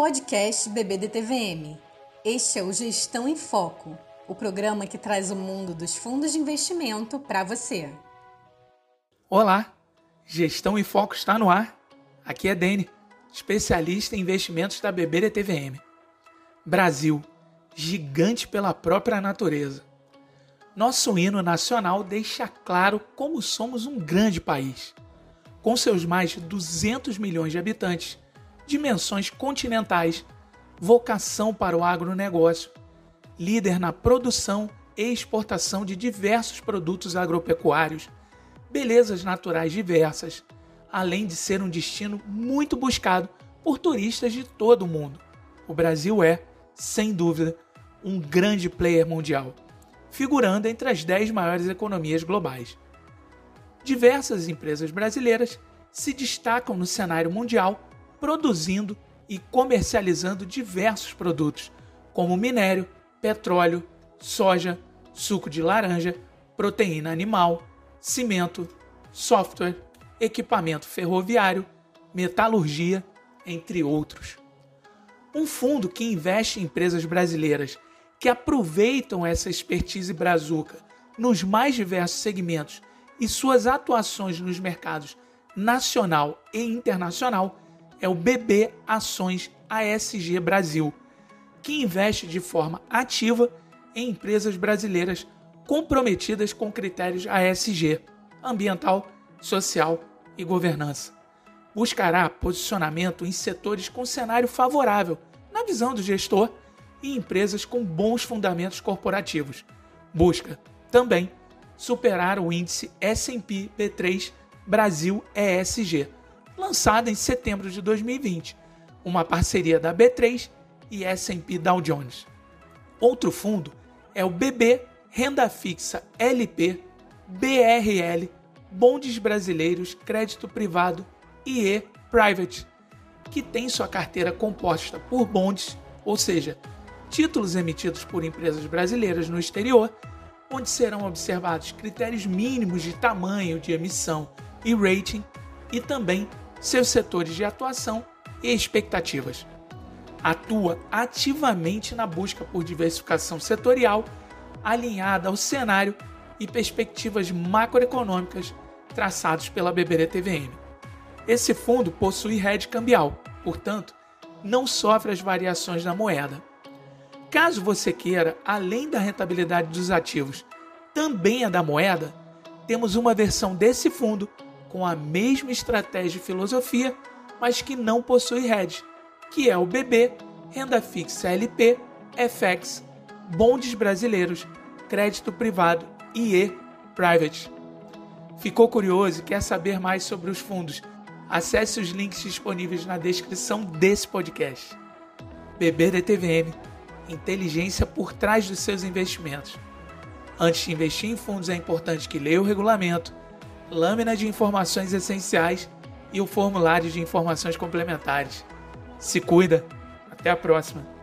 Podcast BBDTVM. Este é o Gestão em Foco, o programa que traz o mundo dos fundos de investimento para você. Olá, Gestão em Foco está no ar. Aqui é Dene, especialista em investimentos da BBDTVM. Brasil, gigante pela própria natureza. Nosso hino nacional deixa claro como somos um grande país. Com seus mais de 200 milhões de habitantes, dimensões continentais, vocação para o agronegócio, líder na produção e exportação de diversos produtos agropecuários, belezas naturais diversas, além de ser um destino muito buscado por turistas de todo o mundo. O Brasil é, sem dúvida, um grande player mundial, figurando entre as 10 maiores economias globais. Diversas empresas brasileiras se destacam no cenário mundial produzindo e comercializando diversos produtos, como minério, petróleo, soja, suco de laranja, proteína animal, cimento, software, equipamento ferroviário, metalurgia, entre outros. Um fundo que investe em empresas brasileiras que aproveitam essa expertise brazuca nos mais diversos segmentos e suas atuações nos mercados nacional e internacional é o BB Ações ASG Brasil, que investe de forma ativa em empresas brasileiras comprometidas com critérios ASG ambiental, social e governança. Buscará posicionamento em setores com cenário favorável, na visão do gestor, e empresas com bons fundamentos corporativos. Busca, também, superar o índice S&P B3 Brasil ESG, lançada em setembro de 2020, uma parceria da B3 e S&P Dow Jones. Outro fundo é o BB Renda Fixa LP BRL Bondes Brasileiros Crédito Privado IE Private, que tem sua carteira composta por bondes, ou seja, títulos emitidos por empresas brasileiras no exterior, onde serão observados critérios mínimos de tamanho de emissão e rating e também seus setores de atuação e expectativas. Atua ativamente na busca por diversificação setorial alinhada ao cenário e perspectivas macroeconômicas traçados pela BBDTVM. Esse fundo possui rede cambial, portanto, não sofre as variações da moeda. Caso você queira, além da rentabilidade dos ativos, também a da moeda, temos uma versão desse fundo com a mesma estratégia e filosofia, mas que não possui hedge, que é o BB, renda fixa LP, FX, bondes brasileiros, crédito privado e E Private. Ficou curioso e quer saber mais sobre os fundos? Acesse os links disponíveis na descrição desse podcast. BBDTVM Inteligência por trás dos seus investimentos. Antes de investir em fundos, é importante que leia o regulamento lâmina de informações essenciais e o formulário de informações complementares. Se cuida. Até a próxima.